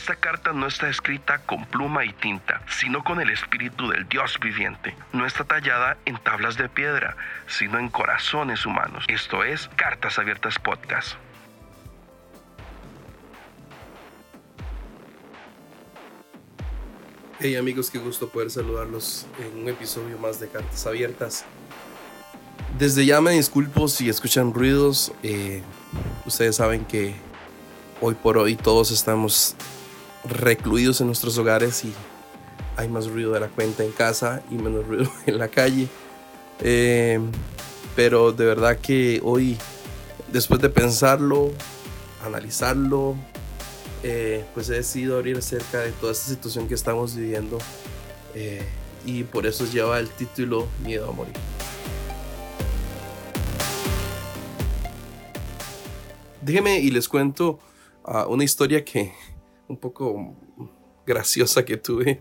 Esta carta no está escrita con pluma y tinta, sino con el espíritu del Dios viviente. No está tallada en tablas de piedra, sino en corazones humanos. Esto es Cartas Abiertas Podcast. Hey amigos, qué gusto poder saludarlos en un episodio más de Cartas Abiertas. Desde ya me disculpo si escuchan ruidos. Eh, ustedes saben que hoy por hoy todos estamos recluidos en nuestros hogares y hay más ruido de la cuenta en casa y menos ruido en la calle. Eh, pero de verdad que hoy, después de pensarlo, analizarlo, eh, pues he decidido abrir acerca de toda esta situación que estamos viviendo eh, y por eso lleva el título Miedo a morir. Déjenme y les cuento uh, una historia que un poco graciosa que tuve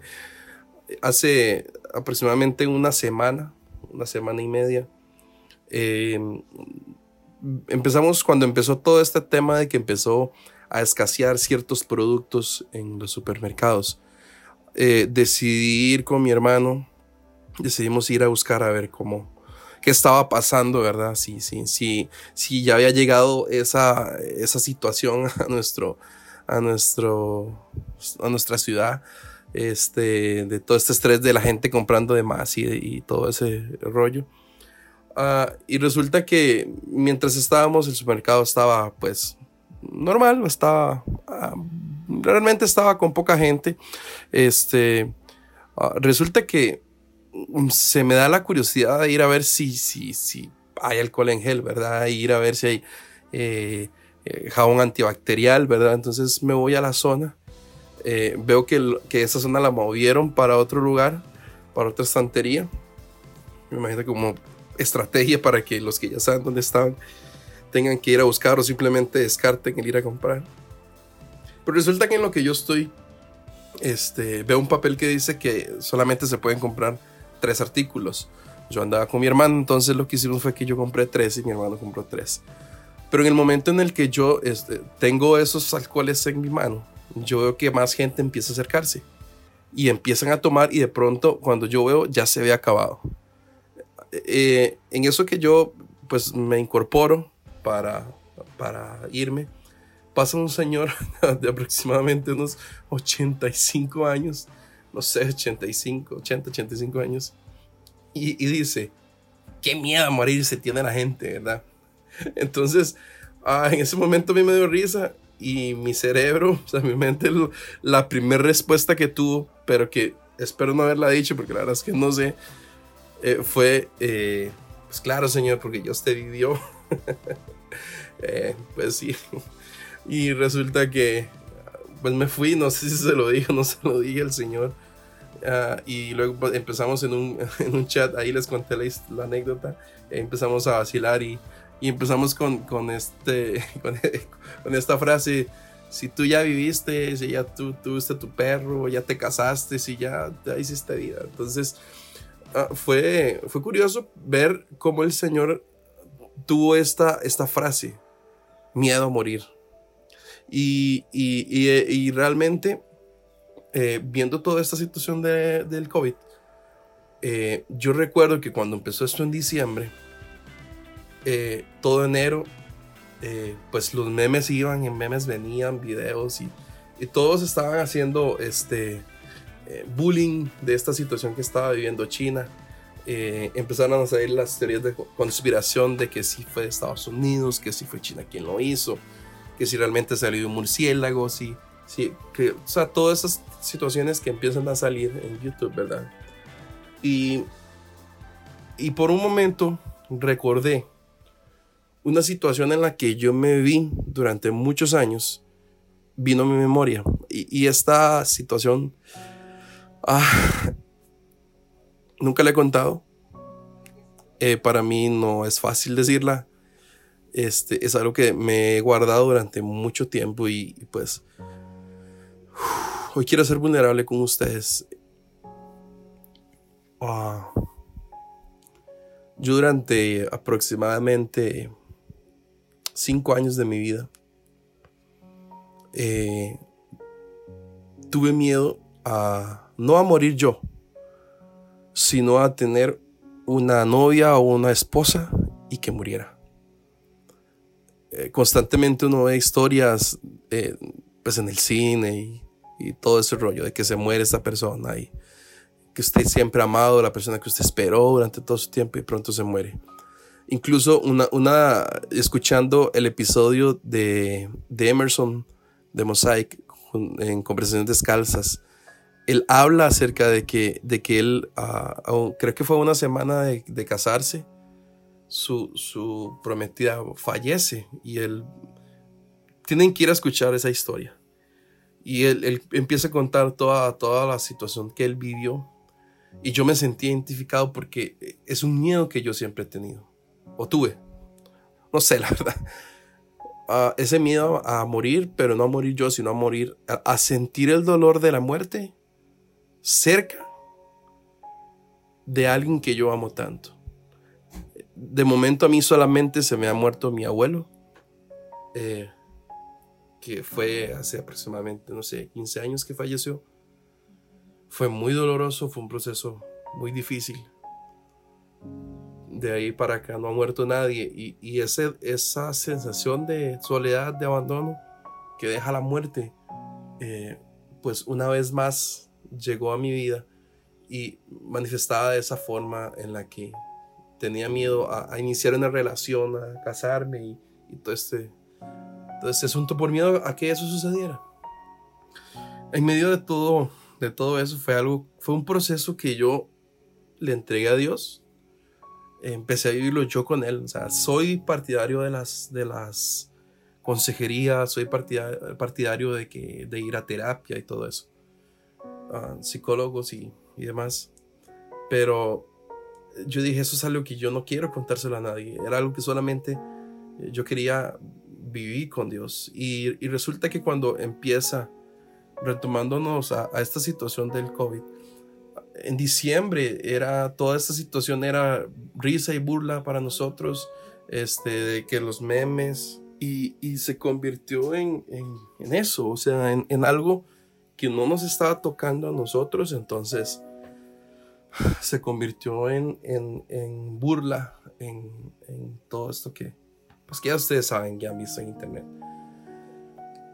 hace aproximadamente una semana, una semana y media. Eh, empezamos cuando empezó todo este tema de que empezó a escasear ciertos productos en los supermercados. Eh, decidí ir con mi hermano, decidimos ir a buscar a ver cómo, qué estaba pasando, ¿verdad? Si, si, si, si ya había llegado esa, esa situación a nuestro, a nuestro, a nuestra ciudad, este, de todo este estrés de la gente comprando de más y, todo ese rollo. Ah, y resulta que mientras estábamos, el supermercado estaba pues normal, estaba, ah, realmente estaba con poca gente. Este, ah, resulta que se me da la curiosidad de ir a ver si, si, si hay alcohol en gel, ¿verdad? Ir a ver si hay eh, eh, jabón antibacterial, ¿verdad? Entonces me voy a la zona. Eh, veo que, que, esa zona la movieron para otro lugar, para otra estantería. Me imagino como estrategia para que los que ya saben dónde estaban tengan que ir a buscar o simplemente descarten el ir a comprar. Pero resulta que en lo que yo estoy, este, veo un papel que dice que solamente se pueden comprar tres artículos. Yo andaba con mi hermano, entonces lo que hicimos fue que yo compré tres y mi hermano compró tres. Pero en el momento en el que yo este, tengo esos alcoholes en mi mano, yo veo que más gente empieza a acercarse y empiezan a tomar y de pronto cuando yo veo ya se ve acabado. Eh, en eso que yo pues me incorporo para, para irme, pasa un señor de aproximadamente unos 85 años, no sé, 85, 80, 85 años, y, y dice, qué miedo a morirse tiene la gente, ¿verdad? Entonces, ah, en ese momento a mí me dio risa y mi cerebro, o sea, mi mente, la primera respuesta que tuvo, pero que espero no haberla dicho porque la verdad es que no sé, eh, fue, eh, pues claro, señor, porque Dios te vivió. Eh, pues sí. Y resulta que, pues me fui, no sé si se lo dije no se lo dije al señor. Ah, y luego pues, empezamos en un, en un, chat, ahí les conté la, la anécdota, empezamos a vacilar y y empezamos con, con este, con, esta frase, si tú ya viviste, si ya tú tuviste tu perro, ya te casaste, si ya, ya hiciste vida. Entonces, ah, fue, fue curioso ver cómo el Señor tuvo esta, esta frase, miedo a morir. Y, y, y, realmente, eh, viendo toda esta situación de, del COVID, eh, yo recuerdo que cuando empezó esto en diciembre, eh, todo enero, eh, pues los memes iban, en memes venían, videos y, todos estaban haciendo este eh, bullying de esta situación que estaba viviendo China. empezaron a salir las teorías de conspiración de que si fue Estados Unidos, que si fue China quien lo hizo, que si realmente salió un murciélago, si, si, que, o sea, todas esas situaciones que empiezan a salir en YouTube, ¿verdad? Y, y por un momento recordé una situación en la que yo me vi durante muchos años, vino a mi memoria. Y, esta situación, ah, nunca la he contado. Eh, para mí no es fácil decirla. Este, es algo que me he guardado durante mucho tiempo y, pues hoy quiero ser vulnerable con ustedes. Ah, yo durante aproximadamente cinco años de mi vida, eh, tuve miedo a no a morir yo, sino a tener una novia o una esposa y que muriera. Eh, constantemente uno ve historias eh, pues en el cine y, y, todo ese rollo de que se muere esta persona y que usted siempre ha amado, la persona que usted esperó durante todo su tiempo y pronto se muere. Incluso una, una escuchando el episodio de, de Emerson de Mosaic en Conversaciones Descalzas, él habla acerca de que, de que él, ah, creo que fue una semana de, de casarse, su, su, prometida fallece y él, tienen que ir a escuchar esa historia. Y él, él, empieza a contar toda, toda la situación que él vivió. Y yo me sentí identificado porque es un miedo que yo siempre he tenido. O tuve. No sé, la verdad. Uh, ese miedo a morir, pero no a morir yo, sino a morir, a, a sentir el dolor de la muerte cerca de alguien que yo amo tanto. De momento a mí solamente se me ha muerto mi abuelo, eh, que fue hace aproximadamente, no sé, 15 años que falleció. Fue muy doloroso, fue un proceso muy difícil. De ahí para acá no ha muerto nadie y, y ese, esa sensación de soledad, de abandono que deja la muerte, eh, pues una vez más llegó a mi vida y manifestaba de esa forma en la que tenía miedo a, iniciar una relación, a casarme y, todo, este, todo este asunto por miedo a que eso sucediera. En medio de todo, de todo eso fue algo, fue un proceso que yo le entregué a Dios. Empecé a vivirlo yo con Él. O sea, soy partidario de las, de las consejerías, soy partidario, partidario de, que, de ir a terapia y todo eso psicólogos y, y, demás. Pero yo dije, eso es algo que yo no quiero contárselo a nadie. Era algo que solamente eh, yo quería vivir con Dios. Y, y resulta que cuando empieza retomándonos a, a, esta situación del COVID, en diciembre era toda esta situación era risa y burla para nosotros, este, que los memes, y, se convirtió en, en, eso, o sea, en, en algo que no nos estaba tocando a nosotros, entonces se convirtió en, burla, en, todo esto que, pues que ya ustedes saben, ya han visto en internet.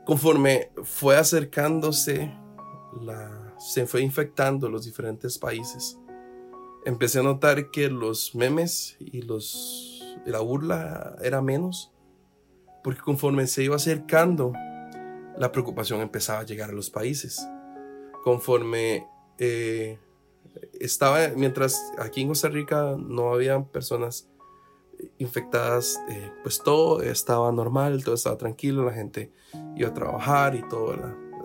Conforme fue acercándose, la, se fue infectando los diferentes países, empecé a notar que los memes y los, la burla era menos, porque conforme se iba acercando la preocupación empezaba a llegar a los países. Conforme eh, estaba, mientras aquí en Costa Rica no había personas infectadas, eh, pues todo estaba normal, todo estaba tranquilo, la gente iba a trabajar y todo,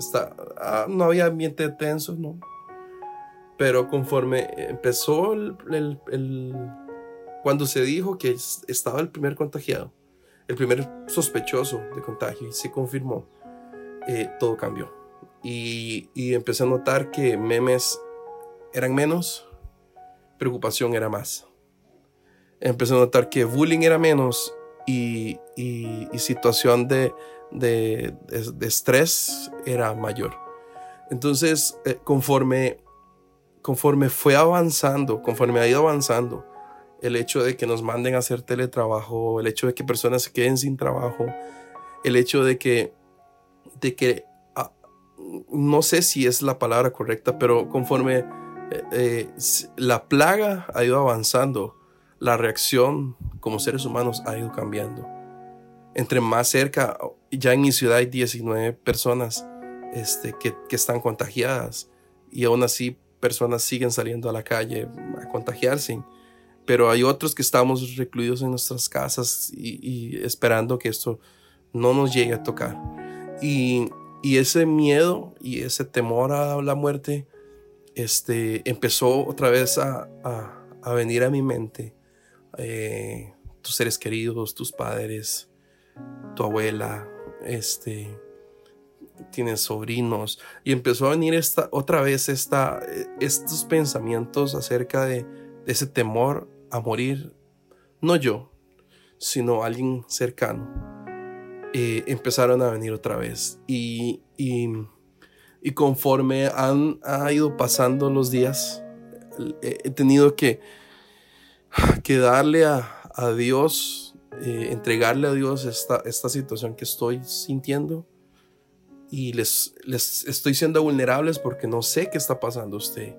Está, ah, no había ambiente tenso, ¿no? Pero conforme empezó el, el, cuando se dijo que estaba el primer contagiado, el primer sospechoso de contagio y se confirmó, eh, todo cambió. Y, y, empecé a notar que memes eran menos, preocupación era más. Empecé a notar que bullying era menos y, y situación de, de, de, estrés era mayor. Entonces, eh, conforme, conforme fue avanzando, conforme ha ido avanzando, el hecho de que nos manden a hacer teletrabajo, el hecho de que personas se queden sin trabajo, el hecho de que de que ah, no sé si es la palabra correcta, pero conforme eh, eh, la plaga ha ido avanzando, la reacción como seres humanos ha ido cambiando. Entre más cerca, ya en mi ciudad hay 19 personas este, que, que están contagiadas y aún así personas siguen saliendo a la calle a contagiarse. Pero hay otros que estamos recluidos en nuestras casas y, y esperando que esto no nos llegue a tocar. Y, ese miedo y ese temor a la muerte este, empezó otra vez a, venir a mi mente. Eh, tus seres queridos, tus padres, tu abuela, este, tienes sobrinos. Y empezó a venir esta, otra vez esta, estos pensamientos acerca de, ese temor a morir. No yo, sino alguien cercano. Eh, empezaron a venir otra vez. Y, Y conforme han ido pasando los días, he tenido que, que darle a, Dios, eh, entregarle a Dios esta, esta situación que estoy sintiendo. Y les, les estoy siendo vulnerables porque no sé qué está pasando usted.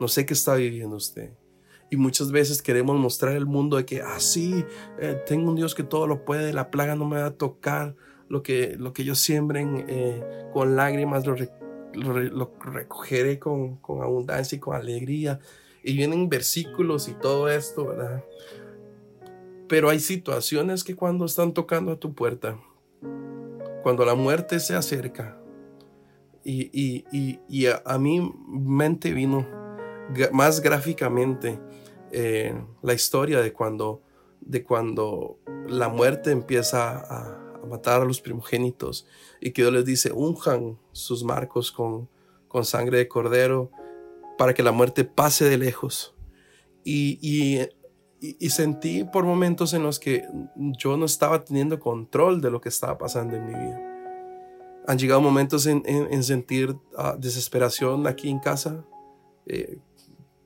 No sé qué está viviendo usted. Y muchas veces queremos mostrar al mundo de que, ah, sí, eh, tengo un Dios que todo lo puede, la plaga no me va a tocar, lo que, lo que ellos siembren eh, con lágrimas lo, lo, recogeré con, con, abundancia y con alegría. Y vienen versículos y todo esto, ¿verdad? Pero hay situaciones que cuando están tocando a tu puerta, cuando la muerte se acerca, y, y, y, y a, a, mi mente vino más gráficamente eh, la historia de cuando, de cuando la muerte empieza a, matar a los primogénitos y que Dios les dice, unjan sus marcos con, con sangre de cordero para que la muerte pase de lejos. Y, y, sentí por momentos en los que yo no estaba teniendo control de lo que estaba pasando en mi vida. Han llegado momentos en, en, sentir ah, desesperación aquí en casa. Eh,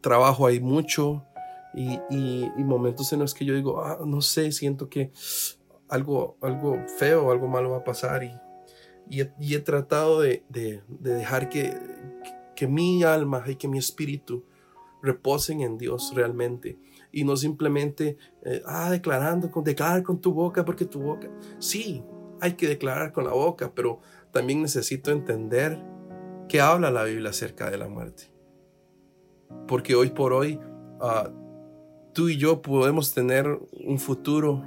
trabajo hay mucho y, y, momentos en los que yo digo, ah, no sé, siento que algo, algo feo, algo malo va a pasar y, y he, tratado de, de, dejar que, que, mi alma y que mi espíritu reposen en Dios realmente y no simplemente, eh, ah, declarando, declarar con tu boca porque tu boca, sí, hay que declarar con la boca, pero también necesito entender qué habla la Biblia acerca de la muerte. Porque hoy por hoy ah, tú y yo podemos tener un futuro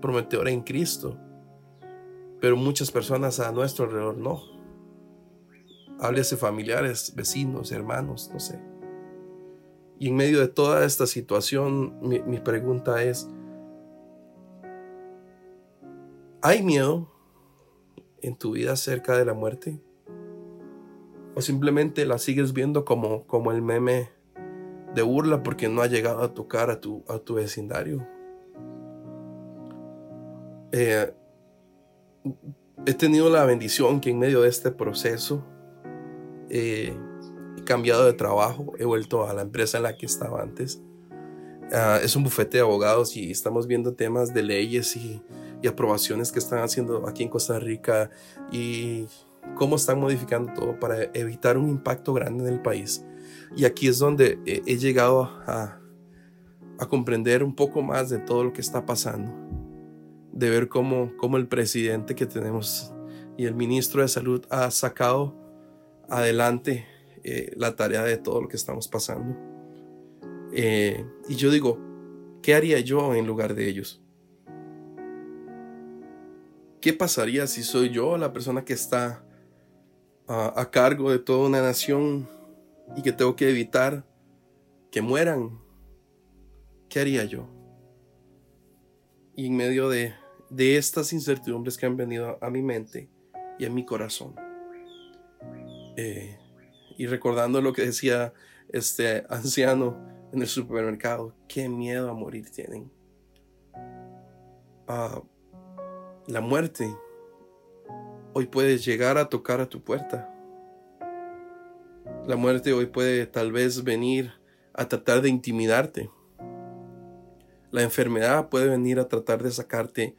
prometedor en Cristo, pero muchas personas a nuestro alrededor no. Háblese familiares, vecinos, hermanos, no sé. Y en medio de toda esta situación, mi, mi pregunta es, ¿hay miedo en tu vida acerca de la muerte? ¿O simplemente la sigues viendo como, como el meme de burla porque no ha llegado a tocar a tu, a tu vecindario. Eh, he tenido la bendición que en medio de este proceso eh, cambiado de trabajo, he vuelto a la empresa en la que estaba antes. Ah, es un bufete de abogados y estamos viendo temas de leyes y, y aprobaciones que están haciendo aquí en Costa Rica y cómo están modificando todo para evitar un impacto grande en el país. Y aquí es donde he llegado a, comprender un poco más de todo lo que está pasando, de ver cómo, cómo el presidente que tenemos y el ministro de salud ha sacado adelante eh, la tarea de todo lo que estamos pasando. Eh, y yo digo, ¿qué haría yo en lugar de ellos? ¿Qué pasaría si soy yo la persona que está ah, a cargo de toda una nación y que tengo que evitar que mueran, ¿qué haría yo? Y en medio de, de estas incertidumbres que han venido a mi mente y a mi corazón, eh, y recordando lo que decía este anciano en el supermercado, qué miedo a morir tienen. Ah, la muerte hoy puede llegar a tocar a tu puerta. La muerte hoy puede tal vez venir a tratar de intimidarte. La enfermedad puede venir a tratar de sacarte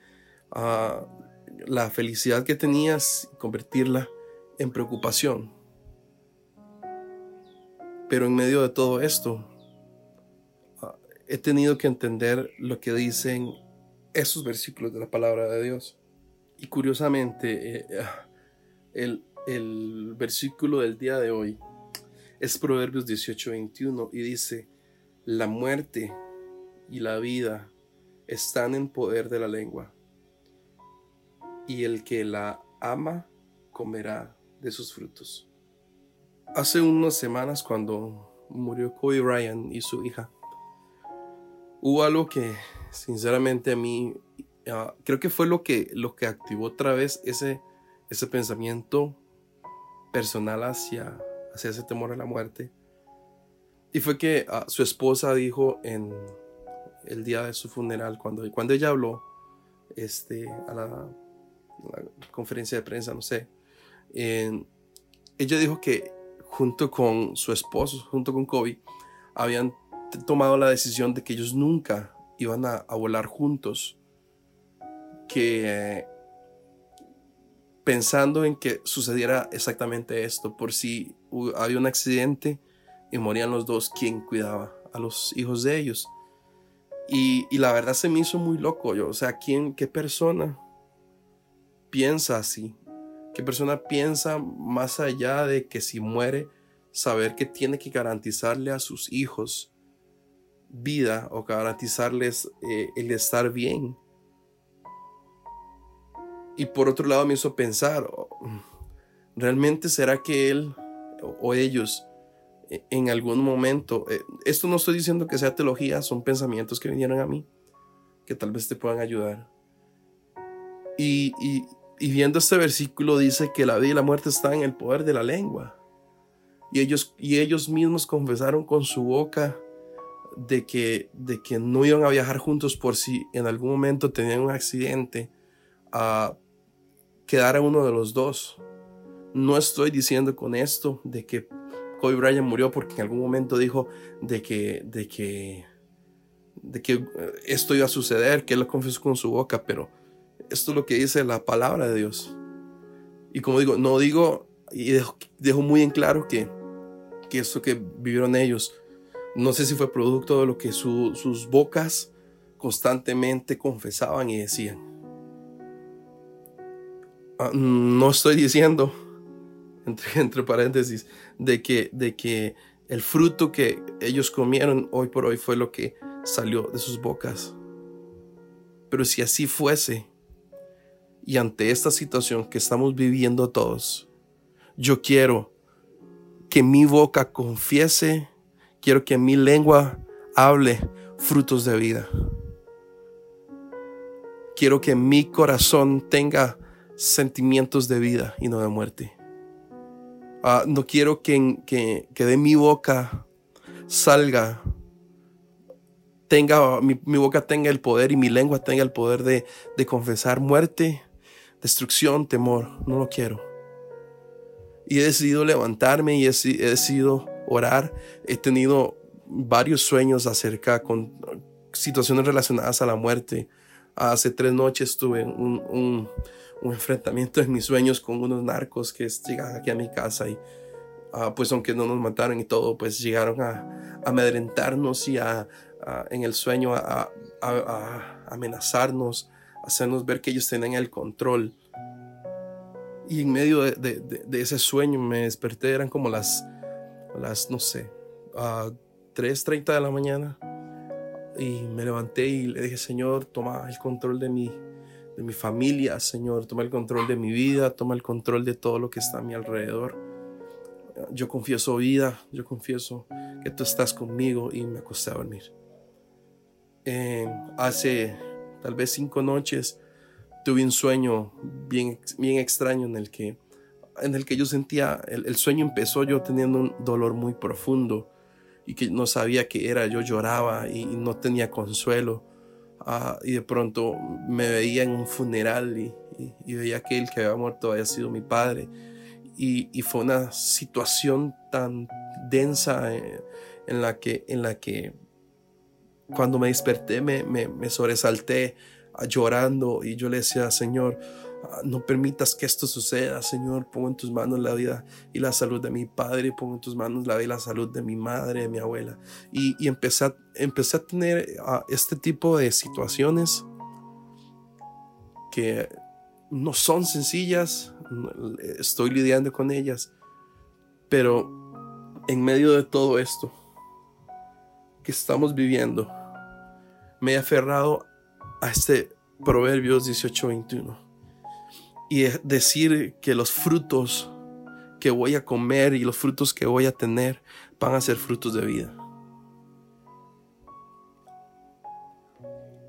a la felicidad que tenías y convertirla en preocupación. Pero en medio de todo esto, ah, he tenido que entender lo que dicen esos versículos de la palabra de Dios. Y curiosamente, eh, ah, el, el versículo del día de hoy es Proverbios 18:21 y dice, la muerte y la vida están en poder de la lengua, y el que la ama comerá de sus frutos. Hace unas semanas cuando murió Kobe Ryan y su hija, hubo algo que sinceramente a mí ah, creo que fue lo que, lo que activó otra vez ese, ese pensamiento personal hacia, hacia ese temor a la muerte. Y fue que ah, su esposa dijo en el día de su funeral, cuando, cuando ella habló este, a la, conferencia de prensa, no sé, ella dijo que junto con su esposo, junto con Kobe, habían tomado la decisión de que ellos nunca iban a, volar juntos, que pensando en que sucediera exactamente esto, por si había un accidente y morían los dos, ¿quién cuidaba a los hijos de ellos? Y, y la verdad se me hizo muy loco, yo, o sea, ¿quién, qué persona piensa así? ¿Qué persona piensa más allá de que si muere, saber que tiene que garantizarle a sus hijos vida o garantizarles eh, el estar bien? Y por otro lado me hizo pensar, ¿realmente será que él o ellos e, en algún momento, eh, esto no estoy diciendo que sea teología, son pensamientos que vinieron a mí, que tal vez te puedan ayudar. Y viendo este versículo dice que la vida y la muerte están en el poder de la lengua. Y ellos, y ellos mismos confesaron con su boca de que, de que no iban a viajar juntos por si en algún momento tenían un accidente, a quedar a uno de los dos. No estoy diciendo con esto de que Kobe Bryant murió porque en algún momento dijo de que, de que, de que esto iba a suceder, que él lo confesó con su boca, pero esto es lo que dice la palabra de Dios. Y como digo, no digo, y dejo, muy en claro que, que esto que vivieron ellos, no sé si fue producto de lo que sus bocas constantemente confesaban y decían. Ah, no estoy diciendo, entre, entre paréntesis, de que, de que el fruto que ellos comieron hoy por hoy fue lo que salió de sus bocas. Pero si así fuese, y ante esta situación que estamos viviendo todos, yo quiero que mi boca confiese, quiero que mi lengua hable frutos de vida. Quiero que mi corazón tenga sentimientos de vida y no de muerte. Ah, no quiero que, que, de mi boca salga, tenga, mi, boca tenga el poder y mi lengua tenga el poder de, de confesar muerte destrucción, temor. No lo quiero. Y he decidido levantarme y he, decidido orar. He tenido varios sueños acerca con situaciones relacionadas a la muerte. Hace tres noches tuve un, un, enfrentamiento en mis sueños con unos narcos que llegaron aquí a mi casa y ah, pues aunque no nos mataron y todo, pues llegaron a, amedrentarnos y a, en el sueño a, a amenazarnos hacernos ver que ellos tenían el control. Y en medio de, ese sueño me desperté, eran como las, las no sé, a 3.30 de la mañana. Y me levanté y le dije, Señor, toma el control de mi, de mi familia, Señor, toma el control de mi vida, toma el control de todo lo que está a mi alrededor. Yo confieso vida, yo confieso que tú estás conmigo y me acosté a dormir. Eh, hace tal vez cinco noches, tuve un sueño bien, bien extraño en el que, en el que yo sentía, el, sueño empezó yo teniendo un dolor muy profundo y que no sabía qué era, yo lloraba y, no tenía consuelo. Ah, y de pronto me veía en un funeral y, veía que el que había muerto había sido mi padre. Y, fue una situación tan densa eh, en, la que, en la que cuando me desperté me, me, sobresalté ah, llorando y yo le decía, Señor, ah, no permitas que esto suceda, Señor, pongo en tus manos la vida y la salud de mi padre, pongo en tus manos la vida y la salud de mi madre, de mi abuela. Y, y empecé, a, empecé a tener ah, este tipo de situaciones que no son sencillas, estoy lidiando con ellas, pero en medio de todo esto, que estamos viviendo, me he aferrado a este Proverbios 18:21 y decir que los frutos que voy a comer y los frutos que voy a tener van a ser frutos de vida.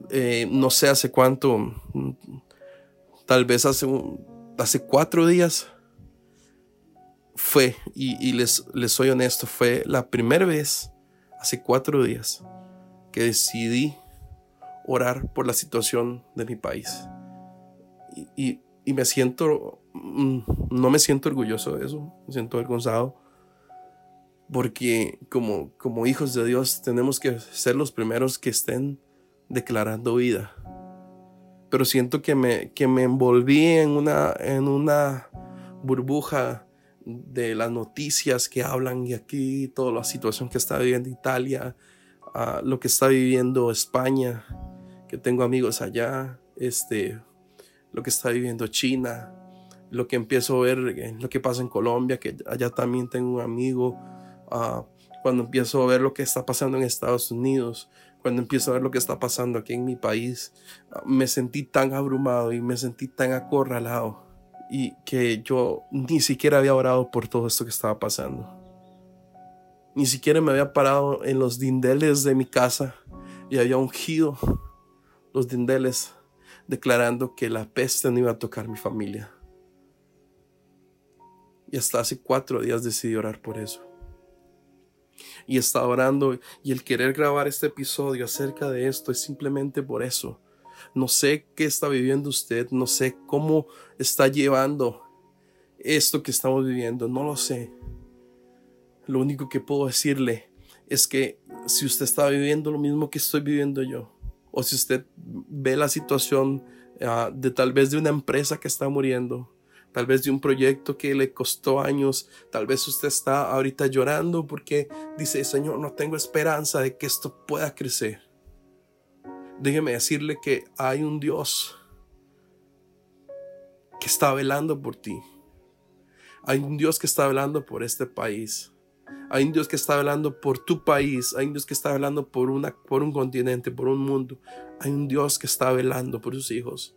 Eh, no sé hace cuánto, tal vez hace, cuatro días fue, y, les, les soy honesto, fue la primera vez hace cuatro días que decidí orar por la situación de mi país. Y, y me siento, mm, no me siento orgulloso de eso, me siento avergonzado, porque como, como hijos de Dios tenemos que ser los primeros que estén declarando vida. Pero siento que me, que me envolví en una, en una burbuja de las noticias que hablan y aquí toda la situación que está viviendo Italia, lo que está viviendo España, que tengo amigos allá, este, lo que está viviendo China, lo que empiezo a ver, lo que pasa en Colombia, que allá también tengo un amigo, cuando empiezo a ver lo que está pasando en Estados Unidos, cuando empiezo a ver lo que está pasando aquí en mi país, me sentí tan abrumado y me sentí tan acorralado y que yo ni siquiera había orado por todo esto que estaba pasando. Ni siquiera me había parado en los dindeles de mi casa y había ungido los dindeles declarando que la peste no iba a tocar mi familia. Y hasta hace cuatro días decidí orar por eso. Y estaba orando y el querer grabar este episodio acerca de esto es simplemente por eso. No sé qué está viviendo usted, no sé cómo está llevando esto que estamos viviendo, no lo sé. Lo único que puedo decirle es que si usted está viviendo lo mismo que estoy viviendo yo, o si usted ve la situación ah, de tal vez de una empresa que está muriendo, tal vez de un proyecto que le costó años, tal vez usted está ahorita llorando porque dice, Señor, no tengo esperanza de que esto pueda crecer. Déjeme decirle que hay un Dios que está velando por ti. Hay un Dios que está velando por este país. Hay un Dios que está hablando por tu país. Hay un Dios que está hablando por, una, por un continente, por un mundo. Hay un Dios que está velando por sus hijos.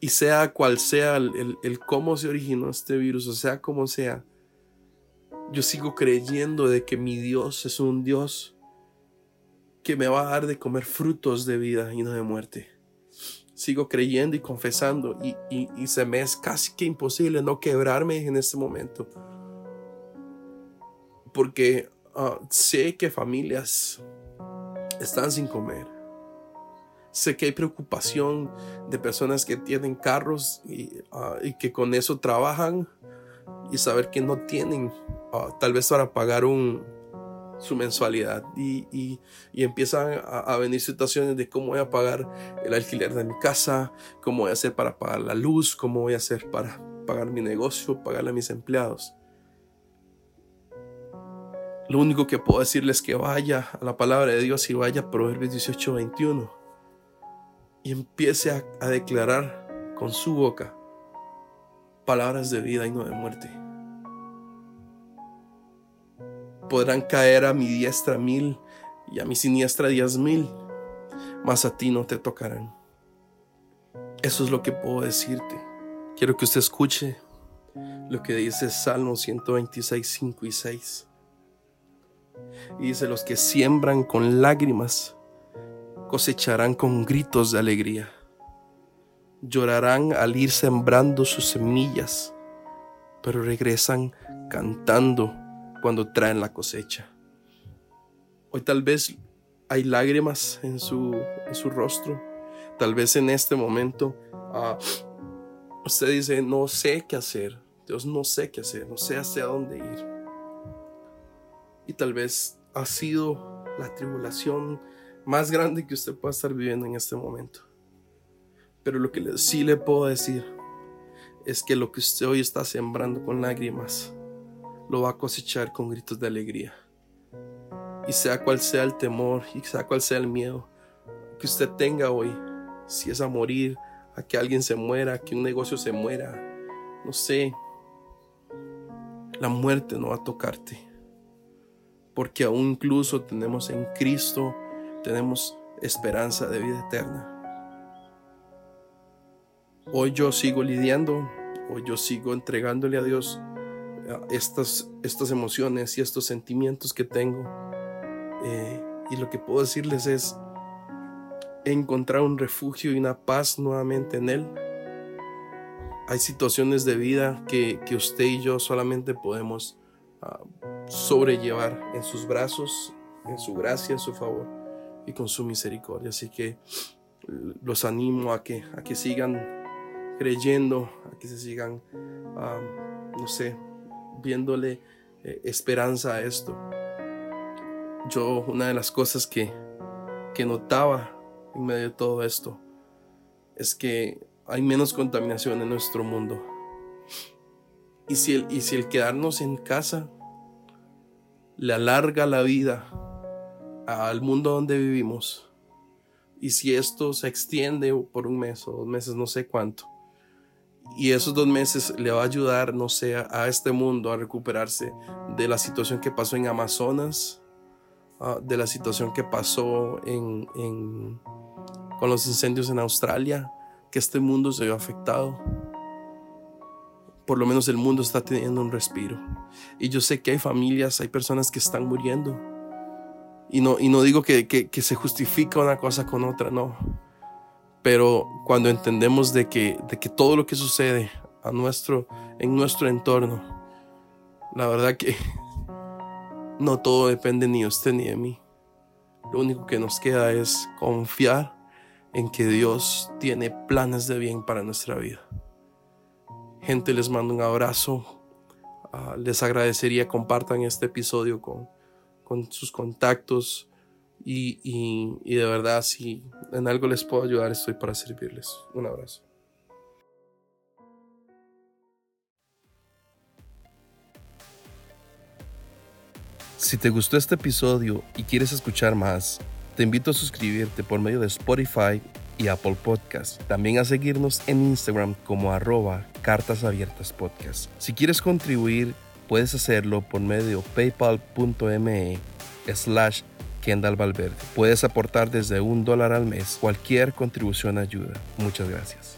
Y sea cual sea el, el, cómo se originó este virus, o sea como sea, yo sigo creyendo de que mi Dios es un Dios que me va a dar de comer frutos de vida y no de muerte. Sigo creyendo y confesando y, y, se me es casi que imposible no quebrarme en este momento porque ah, sé que familias están sin comer. Sé que hay preocupación de personas que tienen carros y, ah, que con eso trabajan y saber que no tienen ah, tal vez para pagar un, su mensualidad y, empiezan a, venir situaciones de cómo voy a pagar el alquiler de mi casa, cómo voy a hacer para pagar la luz, cómo voy a hacer para pagar mi negocio, pagarle a mis empleados. Lo único que puedo decirles es que vaya a la palabra de Dios y vaya a Proverbios 18, 21 y empiece a, a declarar con su boca palabras de vida y no de muerte. Podrán caer a mi diestra mil y a mi siniestra diez mil, mas a ti no te tocarán. Eso es lo que puedo decirte. Quiero que usted escuche lo que dice Salmo 126, 5 y 6. Y dice, los que siembran con lágrimas cosecharán con gritos de alegría. Llorarán al ir sembrando sus semillas, pero regresan cantando cuando traen la cosecha. Hoy tal vez hay lágrimas en su, en su rostro. Tal vez en este momento ah, usted dice, no sé qué hacer. Dios no sé qué hacer, no sé hacia dónde ir y tal vez ha sido la tribulación más grande que usted pueda estar viviendo en este momento. Pero lo que sí le puedo decir es que lo que usted hoy está sembrando con lágrimas, lo va a cosechar con gritos de alegría. Y sea cual sea el temor y sea cual sea el miedo que usted tenga hoy, si es a morir, a que alguien se muera, a que un negocio se muera, no sé, la muerte no va a tocarte porque aún incluso tenemos en Cristo, tenemos esperanza de vida eterna. Hoy yo sigo lidiando, hoy yo sigo entregándole a Dios estas, estas emociones y estos sentimientos que tengo. Eh, y lo que puedo decirles es encontrar un refugio y una paz nuevamente en Él. Hay situaciones de vida que, que usted y yo solamente podemos uh, sobrellevar en sus brazos, en su gracia, en su favor y con su misericordia. Así que los animo a que, a que sigan creyendo, a que se sigan, no sé, viéndole eh, esperanza a esto. Yo, una de las cosas que, que notaba en medio de todo esto es que hay menos contaminación en nuestro mundo. Y si el, y si el quedarnos en casa le alarga la vida al mundo donde vivimos, y si esto se extiende por un mes o dos meses, no sé cuánto, y esos dos meses le va a ayudar, no sé, a, este mundo a recuperarse de la situación que pasó en Amazonas, ah, de la situación que pasó en, con los incendios en Australia, que este mundo se vio afectado. Por lo menos el mundo está teniendo un respiro. Y yo sé que hay familias, hay personas que están muriendo. Y no, y no digo que, que se justifica una cosa con otra, no pero cuando entendemos de que, de que todo lo que sucede a nuestro, en nuestro entorno, la verdad que no todo depende ni de usted ni de mí. Lo único que nos queda es confiar en que Dios tiene planes de bien para nuestra vida. Gente, les mando un abrazo. Ah, les agradecería compartan este episodio con, con sus contactos y, y, de verdad, si en algo les puedo ayudar, estoy para servirles. Un abrazo. Si te gustó este episodio y quieres escuchar más, te invito a suscribirte por medio de Spotify y Apple Podcast. También a seguirnos en Instagram como arroba cartas abiertas podcast. Si quieres contribuir, puedes hacerlo por medio paypal.me slash Kendall Valverde. Puedes aportar desde un dólar al mes. Cualquier contribución ayuda. Muchas gracias.